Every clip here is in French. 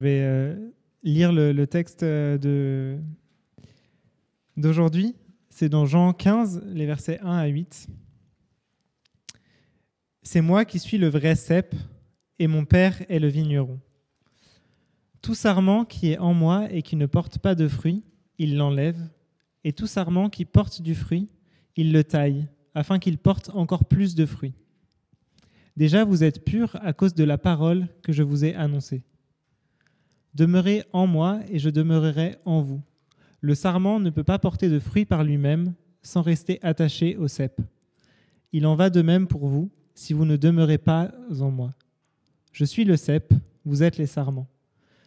Je vais euh, lire le, texte euh, d'aujourd'hui. C'est dans Jean 15, les versets 1 à 8. C'est moi qui suis le vrai cep, et mon Père est le vigneron. Tout sarment qui est en moi et qui ne porte pas de fruit, il l'enlève, et tout sarment qui porte du fruit, il le taille, afin qu'il porte encore plus de fruits. Déjà vous êtes purs à cause de la parole que je vous ai annoncée. Demeurez en moi et je demeurerai en vous. Le sarment ne peut pas porter de fruits par lui-même sans rester attaché au cep. Il en va de même pour vous si vous ne demeurez pas en moi. Je suis le cep, vous êtes les sarments.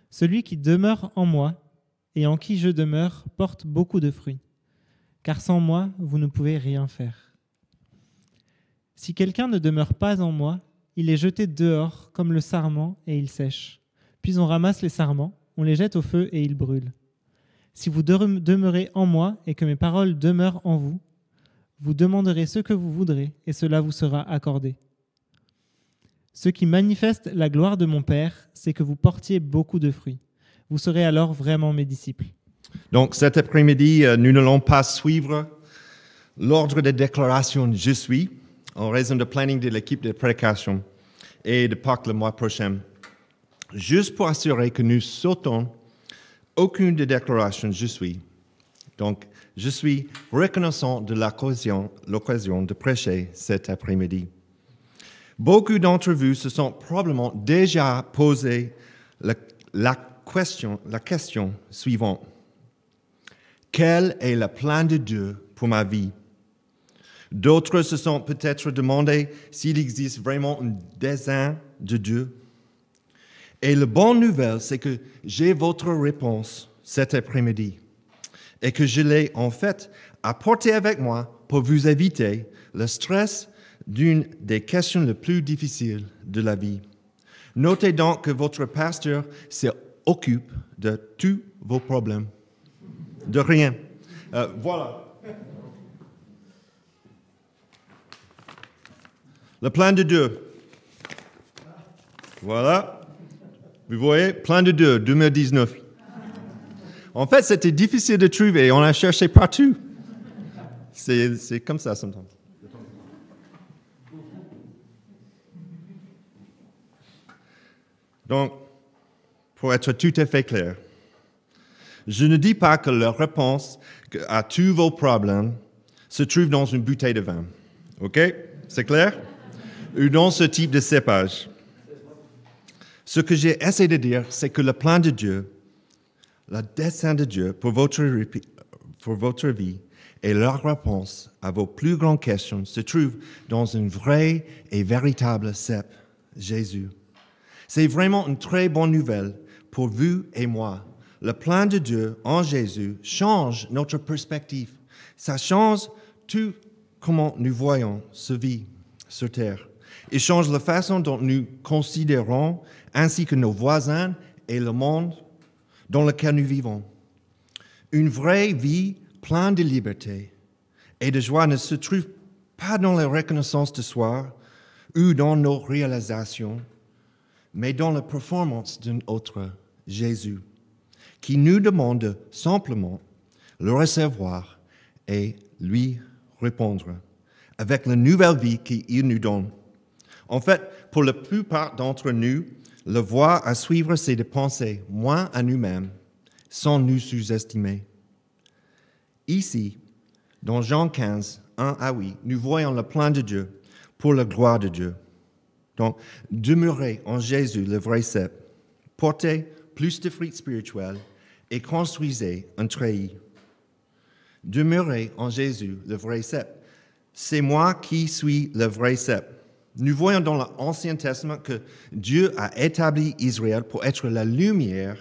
Celui qui demeure en moi et en qui je demeure porte beaucoup de fruits, car sans moi vous ne pouvez rien faire. Si quelqu'un ne demeure pas en moi, il est jeté dehors comme le sarment et il sèche. Puis on ramasse les sarments, on les jette au feu et ils brûlent. Si vous demeurez en moi et que mes paroles demeurent en vous, vous demanderez ce que vous voudrez et cela vous sera accordé. Ce qui manifeste la gloire de mon Père, c'est que vous portiez beaucoup de fruits. Vous serez alors vraiment mes disciples. Donc cet après-midi, euh, nous n'allons pas suivre l'ordre des déclarations Je suis en raison de planning de l'équipe de prédication et de Pâques le mois prochain. Juste pour assurer que nous sautons aucune des déclarations Je suis. Donc, je suis reconnaissant de l'occasion de prêcher cet après-midi. Beaucoup d'entre vous se sont probablement déjà posé la, la question, la question suivante. Quel est le plan de Dieu pour ma vie? D'autres se sont peut-être demandé s'il existe vraiment un dessein de Dieu. Et la bonne nouvelle, c'est que j'ai votre réponse cet après-midi et que je l'ai en fait apporté avec moi pour vous éviter le stress d'une des questions les plus difficiles de la vie. Notez donc que votre pasteur s'occupe de tous vos problèmes. De rien. Euh, voilà. Le plan de Dieu. Voilà. Vous voyez, plan de Dieu, 2019. En fait, c'était difficile de trouver. On a cherché partout. C'est comme ça, sometimes. Donc, pour être tout à fait clair, je ne dis pas que la réponse à tous vos problèmes se trouve dans une bouteille de vin. OK? C'est clair? Ou dans ce type de cépage. Ce que j'ai essayé de dire, c'est que le plan de Dieu, le dessein de Dieu pour votre, vie et leur réponse à vos plus grandes questions se trouve dans une vraie et véritable cep, Jésus. C'est vraiment une très bonne nouvelle pour vous et moi. Le plan de Dieu en Jésus change notre perspective. Ça change tout comment nous voyons ce vie sur terre. Il change la façon dont nous considérons, ainsi que nos voisins et le monde dans lequel nous vivons. Une vraie vie pleine de liberté et de joie ne se trouve pas dans la reconnaissance de soi ou dans nos réalisations, mais dans la performance d'un autre, Jésus, qui nous demande simplement le recevoir et lui répondre avec la nouvelle vie qu'il nous donne. En fait, pour la plupart d'entre nous, le voie à suivre, c'est de penser moins à nous-mêmes sans nous sous-estimer. Ici, dans Jean 15, 1 à 8, nous voyons le plan de Dieu pour la gloire de Dieu. Donc, demeurez en Jésus, le vrai cep, portez plus de fruits spirituels et construisez un treillis. Demeurez en Jésus, le vrai cep. C'est moi qui suis le vrai cep. Nous voyons dans l'Ancien Testament que Dieu a établi Israël pour être la lumière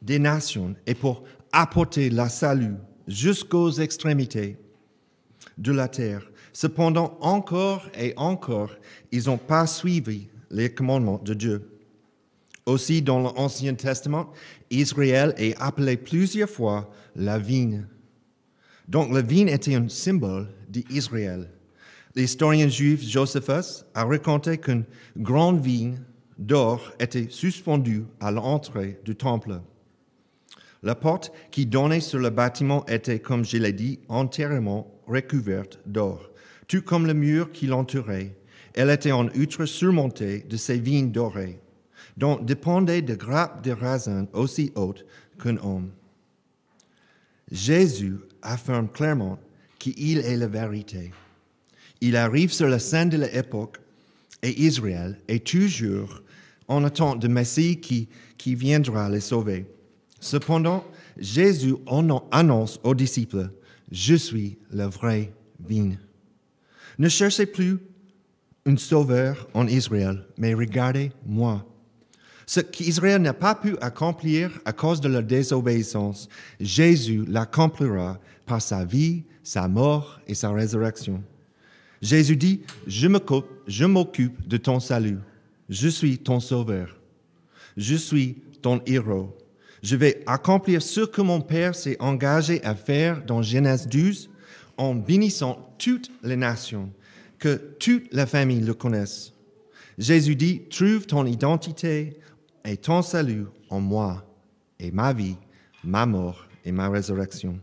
des nations et pour apporter la salut jusqu'aux extrémités de la terre. Cependant, encore et encore, ils n'ont pas suivi les commandements de Dieu. Aussi, dans l'Ancien Testament, Israël est appelé plusieurs fois la vigne. Donc, la vigne était un symbole d'Israël. L'historien juif Josephus a raconté qu'une grande vigne d'or étaient suspendues à l'entrée du temple. La porte qui donnait sur le bâtiment était, comme je l'ai dit, entièrement recouverte d'or, tout comme le mur qui l'entourait. Elle était en outre surmontée de ces vignes dorées, dont dépendaient des grappes de raisin aussi hautes qu'un homme. Jésus affirme clairement qu'il est la vérité. Il arrive sur la scène de l'époque et Israël est toujours en attente de Messie qui, qui viendra les sauver. Cependant, Jésus annonce aux disciples, Je suis la vraie vigne. Ne cherchez plus un sauveur en Israël, mais regardez moi. Ce qu'Israël n'a pas pu accomplir à cause de leur désobéissance, Jésus l'accomplira par sa vie, sa mort et sa résurrection. Jésus dit, je m'occupe de ton salut. Je suis ton sauveur. Je suis ton héros. Je vais accomplir ce que mon Père s'est engagé à faire dans Genèse 12 en bénissant toutes les nations, que toute la famille le connaisse. Jésus dit, trouve ton identité et ton salut en moi et ma vie, ma mort et ma résurrection.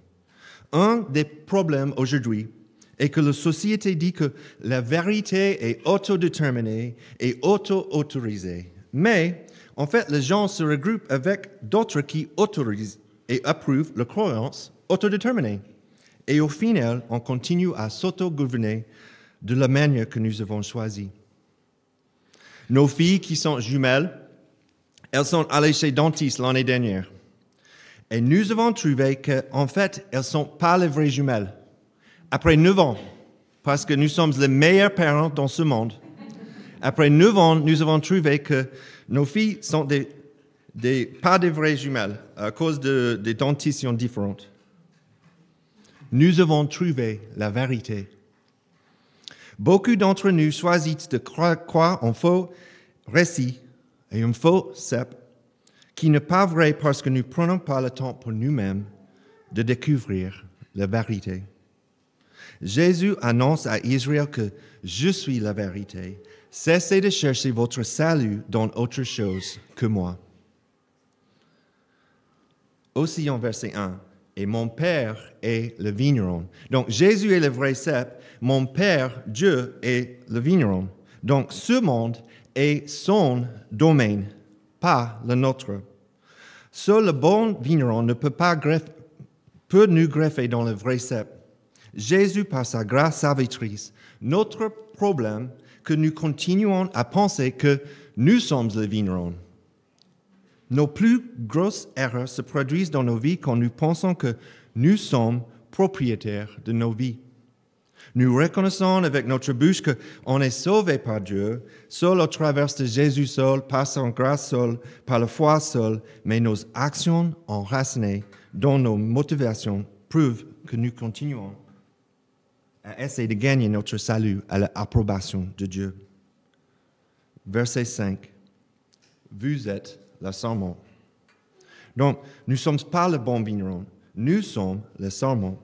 Un des problèmes aujourd'hui est que la société dit que la vérité est autodéterminée et auto-autorisée. Mais en fait, les gens se regroupent avec d'autres qui autorisent et approuvent la croyance autodéterminée. Et au final, on continue à s'auto-gouverner de la manière que nous avons choisie. Nos filles qui sont jumelles, elles sont allées chez dentiste l'année dernière. Et nous avons trouvé qu'en fait, elles ne sont pas les vraies jumelles. Après neuf ans, parce que nous sommes les meilleurs parents dans ce monde, après neuf ans, nous avons trouvé que nos filles sont pas des vraies jumelles à cause de, des dentitions différentes. Nous avons trouvé la vérité. Beaucoup d'entre nous choisissent de croire en faux récits et un faux cep qui n'est pas vrai parce que nous ne prenons pas le temps pour nous-mêmes de découvrir la vérité. Jésus annonce à Israël que je suis la vérité Cessez de chercher votre salut dans autre chose que moi. Aussi en verset 1, et mon Père est le vigneron. Donc Jésus est le vrai cep, mon Père, Dieu, est le vigneron. Donc ce monde est son domaine, pas le nôtre. Seul le bon vigneron ne peut pas greffer, peut nous greffer dans le vrai cep. Jésus, par sa grâce salvatrice, notre problème que nous continuons à penser que nous sommes les vignerons. Nos plus grosses erreurs se produisent dans nos vies quand nous pensons que nous sommes propriétaires de nos vies. Nous reconnaissons avec notre bouche qu'on est sauvé par Dieu, seul au travers de Jésus seul, par son grâce seule, par la foi seule, mais nos actions enracinées dans nos motivations prouvent que nous continuons à essayer de gagner notre salut à l'approbation de Dieu. Verset 5. Vous êtes le serment. Donc, nous ne sommes pas le bon vigneron, nous sommes le serment.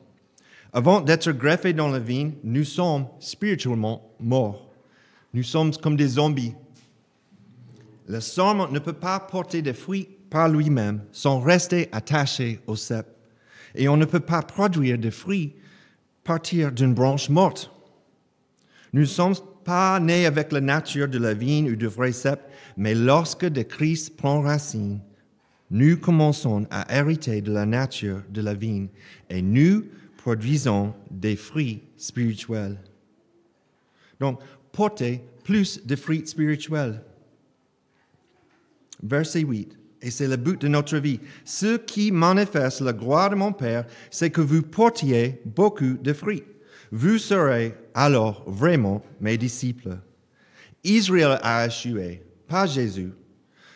Avant d'être greffés dans la vigne, nous sommes spirituellement morts. Nous sommes comme des zombies. Le serment ne peut pas porter des fruits par lui-même sans rester attaché au cep. Et on ne peut pas produire des fruits partir d'une branche morte. Nous ne sommes pas nés avec la nature de la vigne ou du vrai cep, mais lorsque le Christ prend racine, nous commençons à hériter de la nature de la vigne et nous produisons des fruits spirituels. Donc, portez plus de fruits spirituels. Verset 8 et c'est le but de notre vie. Ce qui manifeste la gloire de mon Père, c'est que vous portiez beaucoup de fruits. Vous serez alors vraiment mes disciples. Israël a échoué, pas Jésus.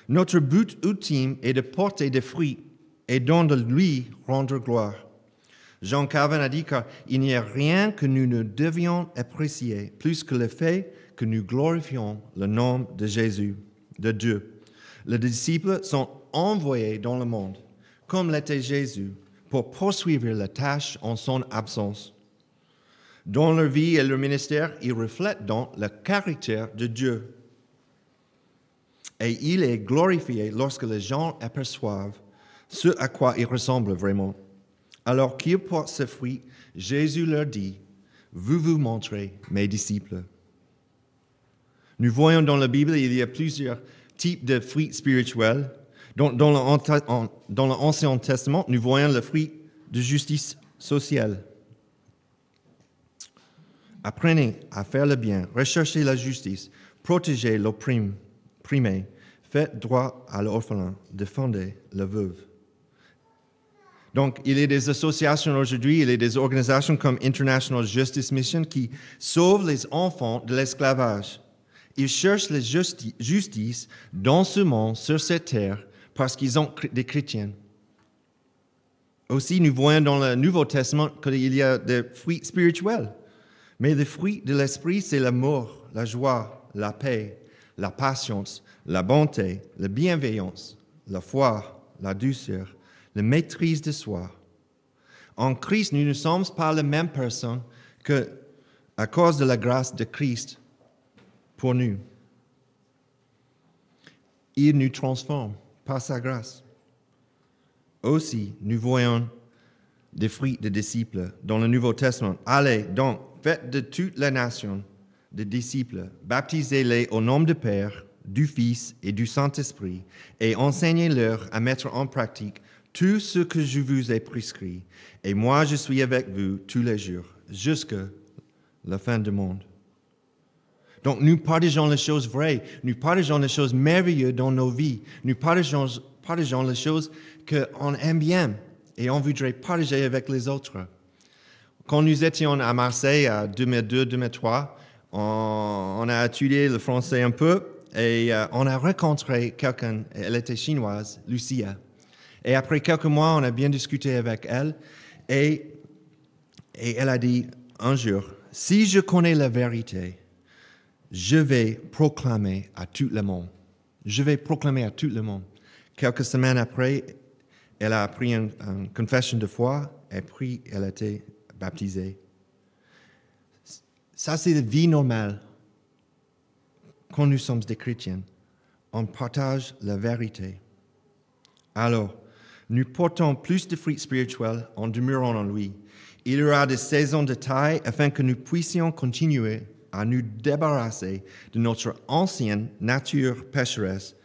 Notre but ultime est de porter des fruits et de lui rendre gloire. Jean Calvin a dit qu'il n'y a rien que nous ne devions apprécier plus que le fait que nous glorifions le nom de Jésus, de Dieu. Les disciples sont envoyés dans le monde, comme l'était Jésus, pour poursuivre la tâche en son absence. Dans leur vie et leur ministère, ils reflètent donc le caractère de Dieu. Et il est glorifié lorsque les gens aperçoivent ce à quoi il ressemble vraiment. Alors qu'ils portent ce fruit, Jésus leur dit, vous vous montrez mes disciples. Nous voyons dans la Bible, il y a plusieurs types de fruits spirituels. Dans, dans l'Ancien Testament, nous voyons le fruit de justice sociale. Apprenez à faire le bien, recherchez la justice, protégez l'opprimé, faites droit à l'orphelin, défendez la veuve. Donc, il y a des associations aujourd'hui, il y a des organisations comme International Justice Mission qui sauvent les enfants de l'esclavage. Ils cherchent la justice dans ce monde, sur cette terre, parce qu'ils sont des chrétiens. Aussi, nous voyons dans le Nouveau Testament qu'il y a des fruits spirituels. Mais les fruits de l'esprit, c'est l'amour, la joie, la paix, la patience, la bonté, la bienveillance, la foi, la douceur, la maîtrise de soi. En Christ, nous ne sommes pas la même personne que à cause de la grâce de Christ pour nous. Il nous transforme par sa grâce. Aussi, nous voyons des fruits de disciples dans le Nouveau Testament. Allez donc, faites de toutes les nations des disciples, baptisez-les au nom du Père, du Fils et du Saint-Esprit, et enseignez-leur à mettre en pratique tout ce que je vous ai prescrit. Et moi, je suis avec vous tous les jours, jusqu'à la fin du monde. Donc, nous partageons les choses vraies, nous partageons les choses merveilleuses dans nos vies, nous partageons, les choses qu'on aime bien et on voudrait partager avec les autres. Quand nous étions à Marseille en 2002-2003, on, a étudié le français un peu et euh, on a rencontré quelqu'un, elle était chinoise, Lucia. Et après quelques mois, on a bien discuté avec elle et, et elle a dit un jour, si je connais la vérité, je vais proclamer à tout le monde. Je vais proclamer à tout le monde. Quelques semaines après, elle a pris une, confession de foi et puis elle a été baptisés. Ça, c'est la vie normale. Quand nous sommes des chrétiens, on partage la vérité. Alors, nous portons plus de fruits spirituels en demeurant en lui. Il y aura des saisons de taille afin que nous puissions continuer à nous débarrasser de notre ancienne nature pécheresse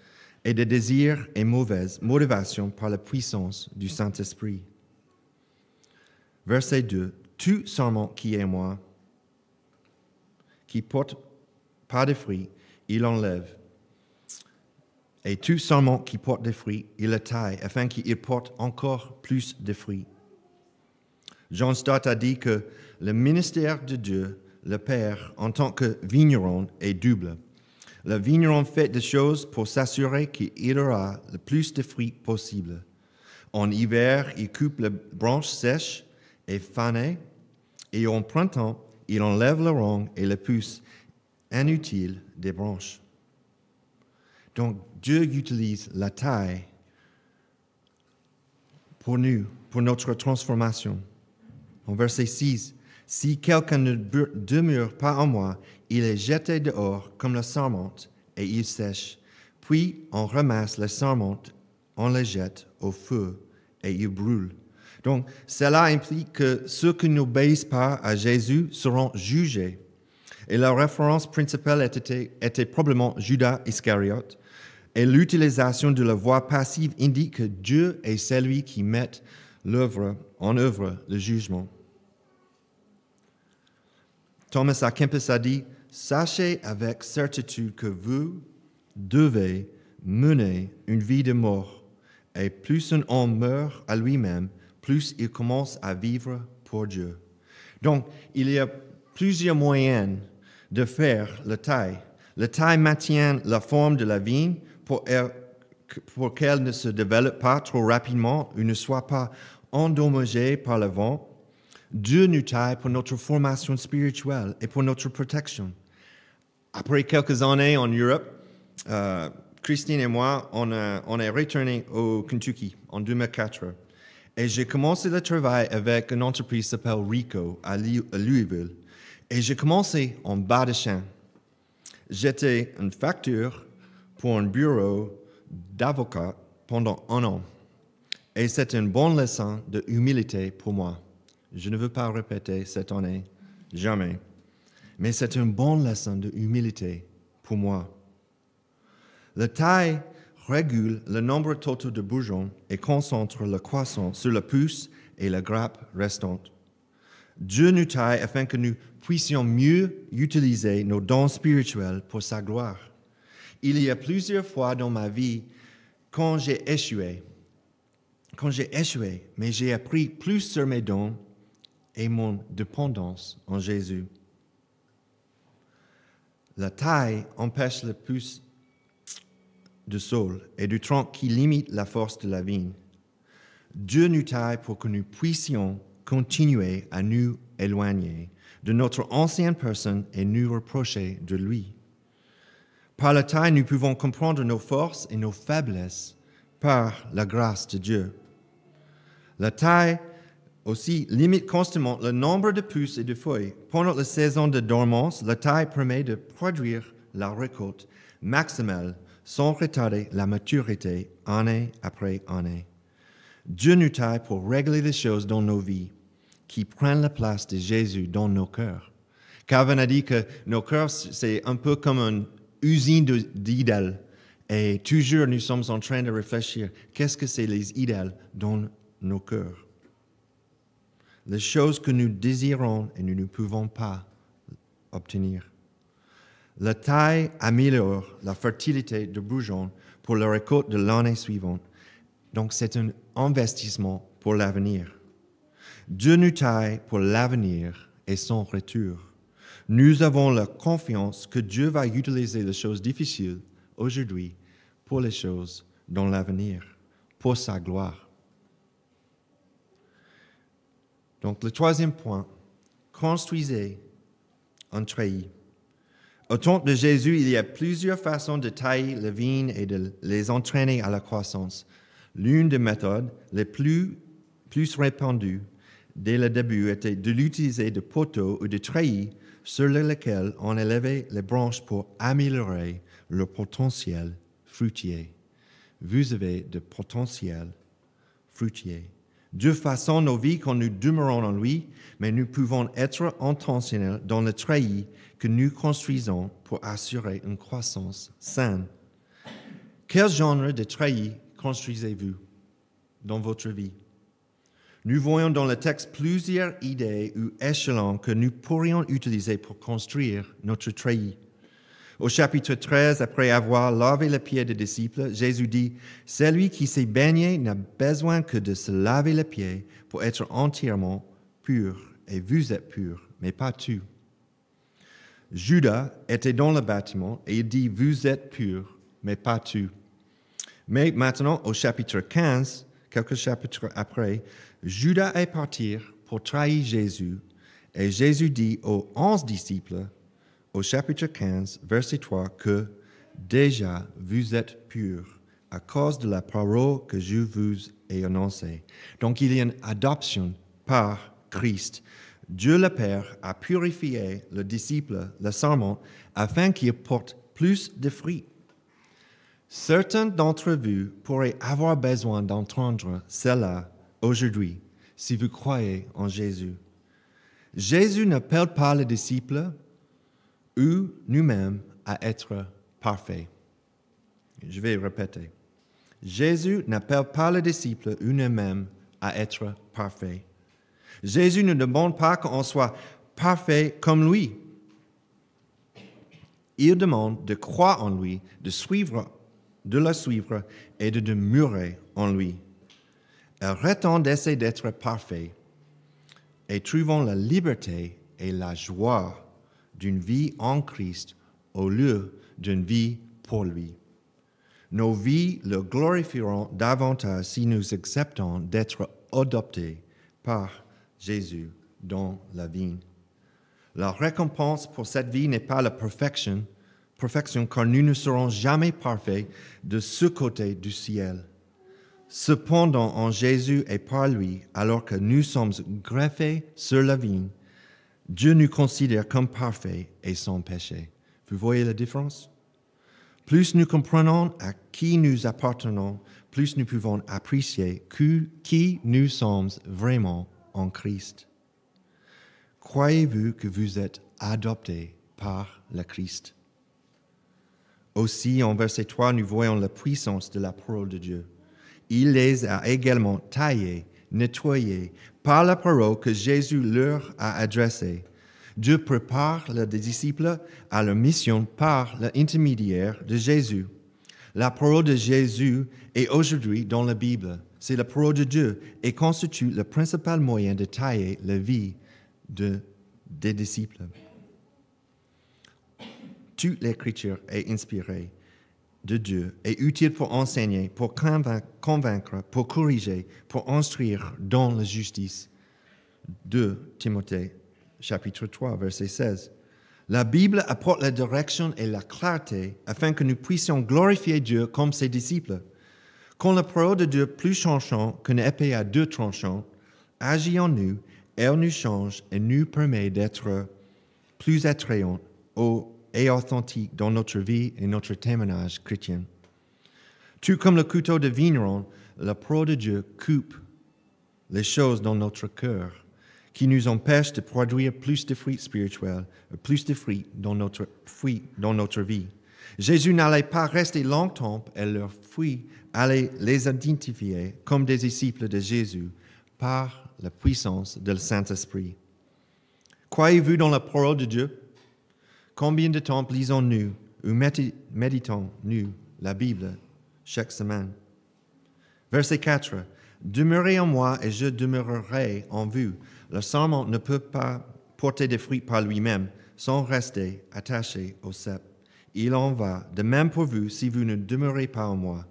et des désirs et mauvaises motivations par la puissance du Saint-Esprit. Verset 2 tout serment qui est moi, qui porte pas de fruits, il enlève. Et tout serment qui porte des fruits, il le taille, afin qu'il porte encore plus de fruits. Jean Stott a dit que le ministère de Dieu, le Père, en tant que vigneron, est double. Le vigneron fait des choses pour s'assurer qu'il aura le plus de fruits possible. En hiver, il coupe les branches sèches et fanées, et en printemps, il enlève le rang et le pousse inutile des branches. Donc Dieu utilise la taille pour nous, pour notre transformation. En verset 6, si quelqu'un ne demeure pas en moi, il est jeté dehors comme la sarmente et il sèche. Puis on ramasse la sarmente, on la jette au feu et il brûle. Donc, cela implique que ceux qui n'obéissent pas à Jésus seront jugés. Et la référence principale était, probablement Judas Iscariote. Et l'utilisation de la voix passive indique que Dieu est celui qui met l'œuvre, en œuvre le jugement. Thomas à Kempis a dit Sachez avec certitude que vous devez mener une vie de mort, et plus un homme meurt à lui-même, plus il commence à vivre pour Dieu. Donc, il y a plusieurs moyens de faire la taille. La taille maintient la forme de la vigne pour, pour qu'elle ne se développe pas trop rapidement ou ne soit pas endommagée par le vent. Dieu nous taille pour notre formation spirituelle et pour notre protection. Après quelques années en Europe, euh, Christine et moi, on, est retourné au Kentucky en 2004. Et j'ai commencé le travail avec une entreprise qui s'appelle Rico à Louisville. Et j'ai commencé en bas de champ. J'étais une facture pour un bureau d'avocat pendant un an. Et c'est une bonne leçon de humilité pour moi. Je ne veux pas répéter cette année, jamais. Mais c'est une bonne leçon de humilité pour moi. La taille régule le nombre total de bourgeons et concentre la croissance sur le pouce et la grappe restante. Dieu nous taille afin que nous puissions mieux utiliser nos dons spirituels pour sa gloire. Il y a plusieurs fois dans ma vie quand j'ai échoué, quand j'ai échoué, mais j'ai appris plus sur mes dons et mon dépendance en Jésus. La taille empêche le pouce du sol et du tronc qui limite la force de la vigne. Dieu nous taille pour que nous puissions continuer à nous éloigner de notre ancienne personne et nous reprocher de lui. Par la taille, nous pouvons comprendre nos forces et nos faiblesses par la grâce de Dieu. La taille aussi limite constamment le nombre de pousses et de feuilles. Pendant la saison de dormance, la taille permet de produire la récolte maximale sans retarder la maturité année après année. Dieu nous taille pour régler les choses dans nos vies qui prennent la place de Jésus dans nos cœurs. Calvin a dit que nos cœurs, c'est un peu comme une usine d'idées. Et toujours, nous sommes en train de réfléchir, qu'est-ce que c'est les idées dans nos cœurs? Les choses que nous désirons et nous ne pouvons pas obtenir. La taille améliore la fertilité de bourgeons pour la récolte de l'année suivante. Donc, c'est un investissement pour l'avenir. Dieu nous taille pour l'avenir et son retour. Nous avons la confiance que Dieu va utiliser les choses difficiles aujourd'hui pour les choses dans l'avenir, pour sa gloire. Donc le troisième point, construisez un treillis. Au temps de Jésus, il y a plusieurs façons de tailler les vignes et de les entraîner à la croissance. L'une des méthodes les plus, plus répandues dès le début était de l'utiliser de poteaux ou de treillis sur lesquels on élevait les branches pour améliorer le potentiel fruitier. Vous avez de potentiel fruitier. Dieu façonne nos vies quand nous demeurons en lui, mais nous pouvons être intentionnels dans le treillis que nous construisons pour assurer une croissance saine. Quel genre de treillis construisez-vous dans votre vie? Nous voyons dans le texte plusieurs idées ou échelons que nous pourrions utiliser pour construire notre treillis. Au chapitre 13, après avoir lavé les pieds des disciples, Jésus dit, Celui qui s'est baigné n'a besoin que de se laver les pieds pour être entièrement pur, et vous êtes purs, mais pas tu. Judas était dans le bâtiment et il dit, Vous êtes purs, mais pas tu. Mais maintenant, au chapitre 15, quelques chapitres après, Judas est parti pour trahir Jésus, et Jésus dit aux onze disciples, au chapitre 15, verset 3, que déjà vous êtes purs à cause de la parole que je vous ai annoncée. Donc il y a une adoption par Christ. Dieu le Père a purifié le disciple, le serment, afin qu'il porte plus de fruits. Certains d'entre vous pourraient avoir besoin d'entendre cela aujourd'hui si vous croyez en Jésus. Jésus n'appelle pas les disciples ou nous-mêmes à être parfaits. Je vais répéter. Jésus n'appelle pas les disciples ou nous-mêmes à être parfaits. Jésus ne demande pas qu'on soit parfait comme lui. Il demande de croire en lui, de suivre, de le suivre et de demeurer en lui. Arrêtons d'essayer d'être parfait et trouvons la liberté et la joie d'une vie en Christ au lieu d'une vie pour lui. Nos vies le glorifieront davantage si nous acceptons d'être adoptés par Jésus dans la vie. La récompense pour cette vie n'est pas la perfection, perfection car nous ne serons jamais parfaits de ce côté du ciel. Cependant, en Jésus et par lui, alors que nous sommes greffés sur la vigne, Dieu nous considère comme parfaits et sans péché. Vous voyez la différence? Plus nous comprenons à qui nous appartenons, plus nous pouvons apprécier qui nous sommes vraiment en Christ. Croyez-vous que vous êtes adoptés par le Christ? Aussi, en verset 3, nous voyons la puissance de la parole de Dieu. Il les a également taillés, nettoyés par la parole que Jésus leur a adressée. Dieu prépare les disciples à leur mission par l'intermédiaire de Jésus. La parole de Jésus est aujourd'hui dans la Bible. C'est la parole de Dieu et constitue le principal moyen de tailler la vie de, des disciples. Toute l'écriture est inspirée de Dieu et utile pour enseigner, pour convaincre, pour corriger, pour instruire dans la justice. De Timothée, chapitre 3, verset 16. La Bible apporte la direction et la clarté afin que nous puissions glorifier Dieu comme ses disciples. Quand la parole de Dieu, plus changeante qu'une épée à deux tranchants, agit en nous, elle nous change et nous permet d'être plus attrayants et authentiques dans notre vie et notre témoignage chrétien. Tout comme le couteau de vigneron, la parole de Dieu coupe les choses dans notre cœur qui nous empêchent de produire plus de fruits spirituels, plus de fruits dans notre, dans notre vie. Jésus n'allait pas rester longtemps et leurs fruits allaient les identifier comme des disciples de Jésus par la puissance du Saint-Esprit. Croyez-vous dans la parole de Dieu? Combien de temps lisons-nous ou méditons-nous la Bible chaque semaine? Verset 4. Demeurez en moi et je demeurerai en vous. Le serment ne peut pas porter des fruits par lui-même sans rester attaché au cep. Il en va de même pour vous si vous ne demeurez pas en moi.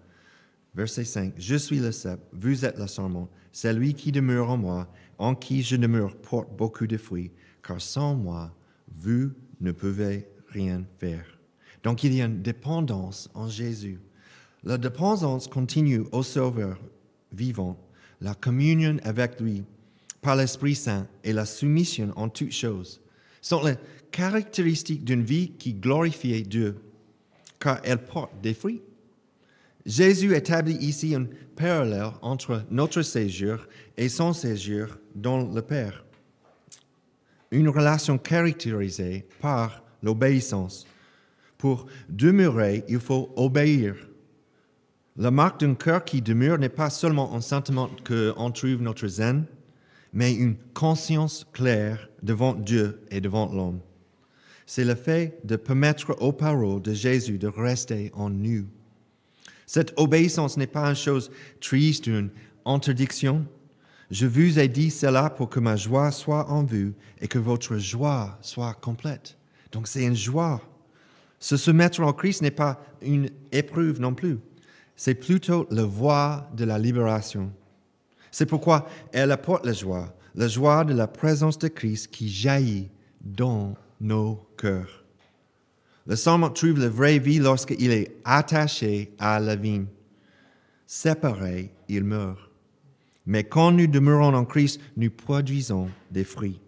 Verset 5. Je suis le cep, vous êtes le serment. Celui qui demeure en moi, en qui je demeure, porte beaucoup de fruits, car sans moi, vous ne pouvez rien faire. Donc il y a une dépendance en Jésus. La dépendance continue au Sauveur vivant, la communion avec lui par l'Esprit Saint et la soumission en toutes choses sont les caractéristiques d'une vie qui glorifie Dieu, car elle porte des fruits. Jésus établit ici un parallèle entre notre séjour et son séjour dans le Père. Une relation caractérisée par l'obéissance. Pour demeurer, il faut obéir. La marque d'un cœur qui demeure n'est pas seulement un sentiment qu'on trouve notre zen, mais une conscience claire devant Dieu et devant l'homme. C'est le fait de permettre aux paroles de Jésus de rester en nous. Cette obéissance n'est pas une chose triste, une interdiction. Je vous ai dit cela pour que ma joie soit en vous et que votre joie soit complète. Donc c'est une joie. Se soumettre en Christ n'est pas une épreuve non plus. C'est plutôt la voie de la libération. C'est pourquoi elle apporte la joie, la joie de la présence de Christ qui jaillit dans nos cœurs. Le serment trouve la vraie vie lorsqu'il est attaché à la vigne. Séparé, il meurt. Mais quand nous demeurons en Christ, nous produisons des fruits.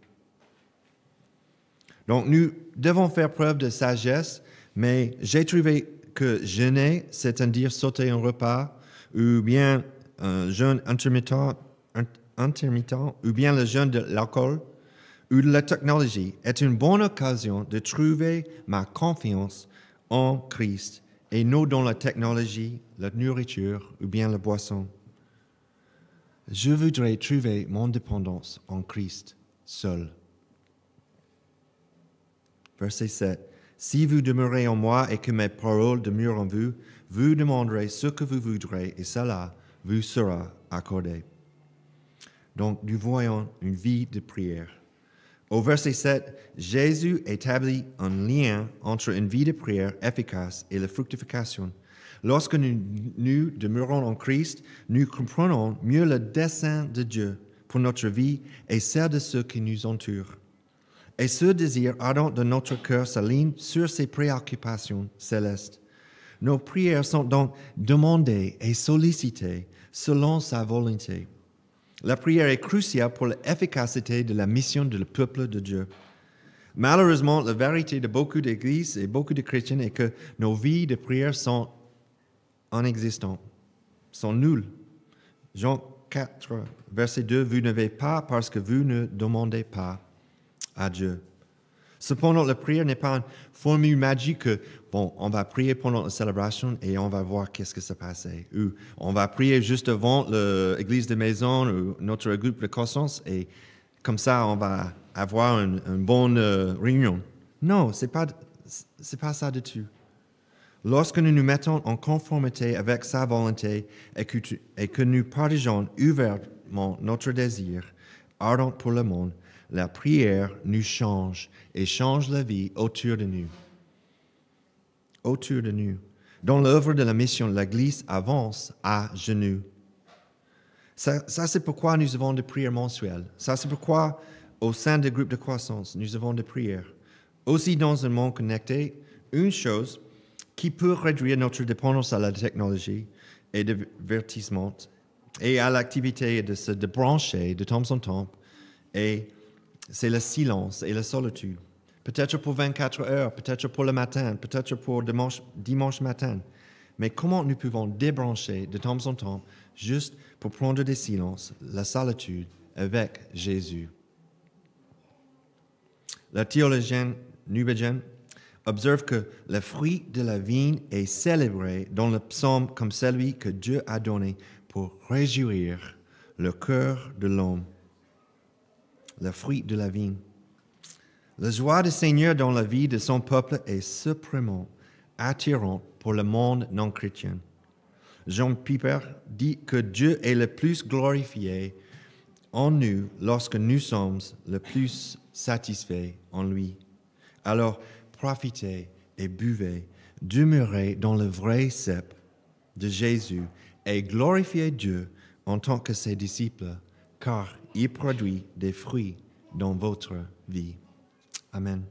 Donc nous devons faire preuve de sagesse, mais j'ai trouvé que jeûner, c'est-à-dire sauter un repas, ou bien un jeûne intermittent, intermittent, ou bien le jeûne de l'alcool, ou de la technologie est une bonne occasion de trouver ma confiance en Christ et non dans la technologie, la nourriture ou bien la boisson. Je voudrais trouver mon dépendance en Christ seul. Verset 7. Si vous demeurez en moi et que mes paroles demeurent en vous, vous demanderez ce que vous voudrez et cela vous sera accordé. Donc nous voyons une vie de prière. Au verset 7, Jésus établit un lien entre une vie de prière efficace et la fructification. Lorsque nous, demeurons en Christ, nous comprenons mieux le dessein de Dieu pour notre vie et celle de ceux qui nous entourent. Et ce désir ardent de notre cœur s'aligne sur ses préoccupations célestes. Nos prières sont donc demandées et sollicitées selon sa volonté. La prière est cruciale pour l'efficacité de la mission du peuple de Dieu. Malheureusement, la vérité de beaucoup d'églises et beaucoup de chrétiens est que nos vies de prière sont inexistantes, sont nulles. Jean 4, verset 2, vous n'avez pas parce que vous ne demandez pas à Dieu. Cependant, la prière n'est pas une formule magique que, bon, on va prier pendant la célébration et on va voir qu'est-ce que s'est passé. Ou on va prier juste avant l'église de maison ou notre groupe de croissance et comme ça, on va avoir une, bonne euh, réunion. Non, ce n'est pas, pas ça du tout. Lorsque nous nous mettons en conformité avec sa volonté et que, nous partageons ouvertement notre désir ardent pour le monde, la prière nous change et change la vie autour de nous. Autour de nous. Dans l'œuvre de la mission, l'Église avance à genoux ça, c'est pourquoi nous avons des prières mensuelles. Ça, c'est pourquoi, au sein des groupes de croissance, nous avons des prières. Aussi, dans un monde connecté, une chose qui peut réduire notre dépendance à la technologie et divertissement et à l'activité de se débrancher de temps en temps, et c'est le silence et la solitude. Peut-être pour 24 heures, peut-être pour le matin, peut-être pour dimanche, dimanche matin. Mais comment nous pouvons débrancher de temps en temps juste pour prendre des silences, la solitude avec Jésus? La théologienne Nubédienne observe que le fruit de la vigne est célébré dans le psaume comme celui que Dieu a donné pour réjouir le cœur de l'homme. Le fruit de la vigne. La joie du Seigneur dans la vie de son peuple est suprêmement attirante pour le monde non chrétien. Jean Piper dit que Dieu est le plus glorifié en nous lorsque nous sommes le plus satisfaits en lui. Alors profitez et buvez, demeurez dans le vrai cep de Jésus et glorifiez Dieu en tant que ses disciples, car il produit des fruits dans votre vie. Amen.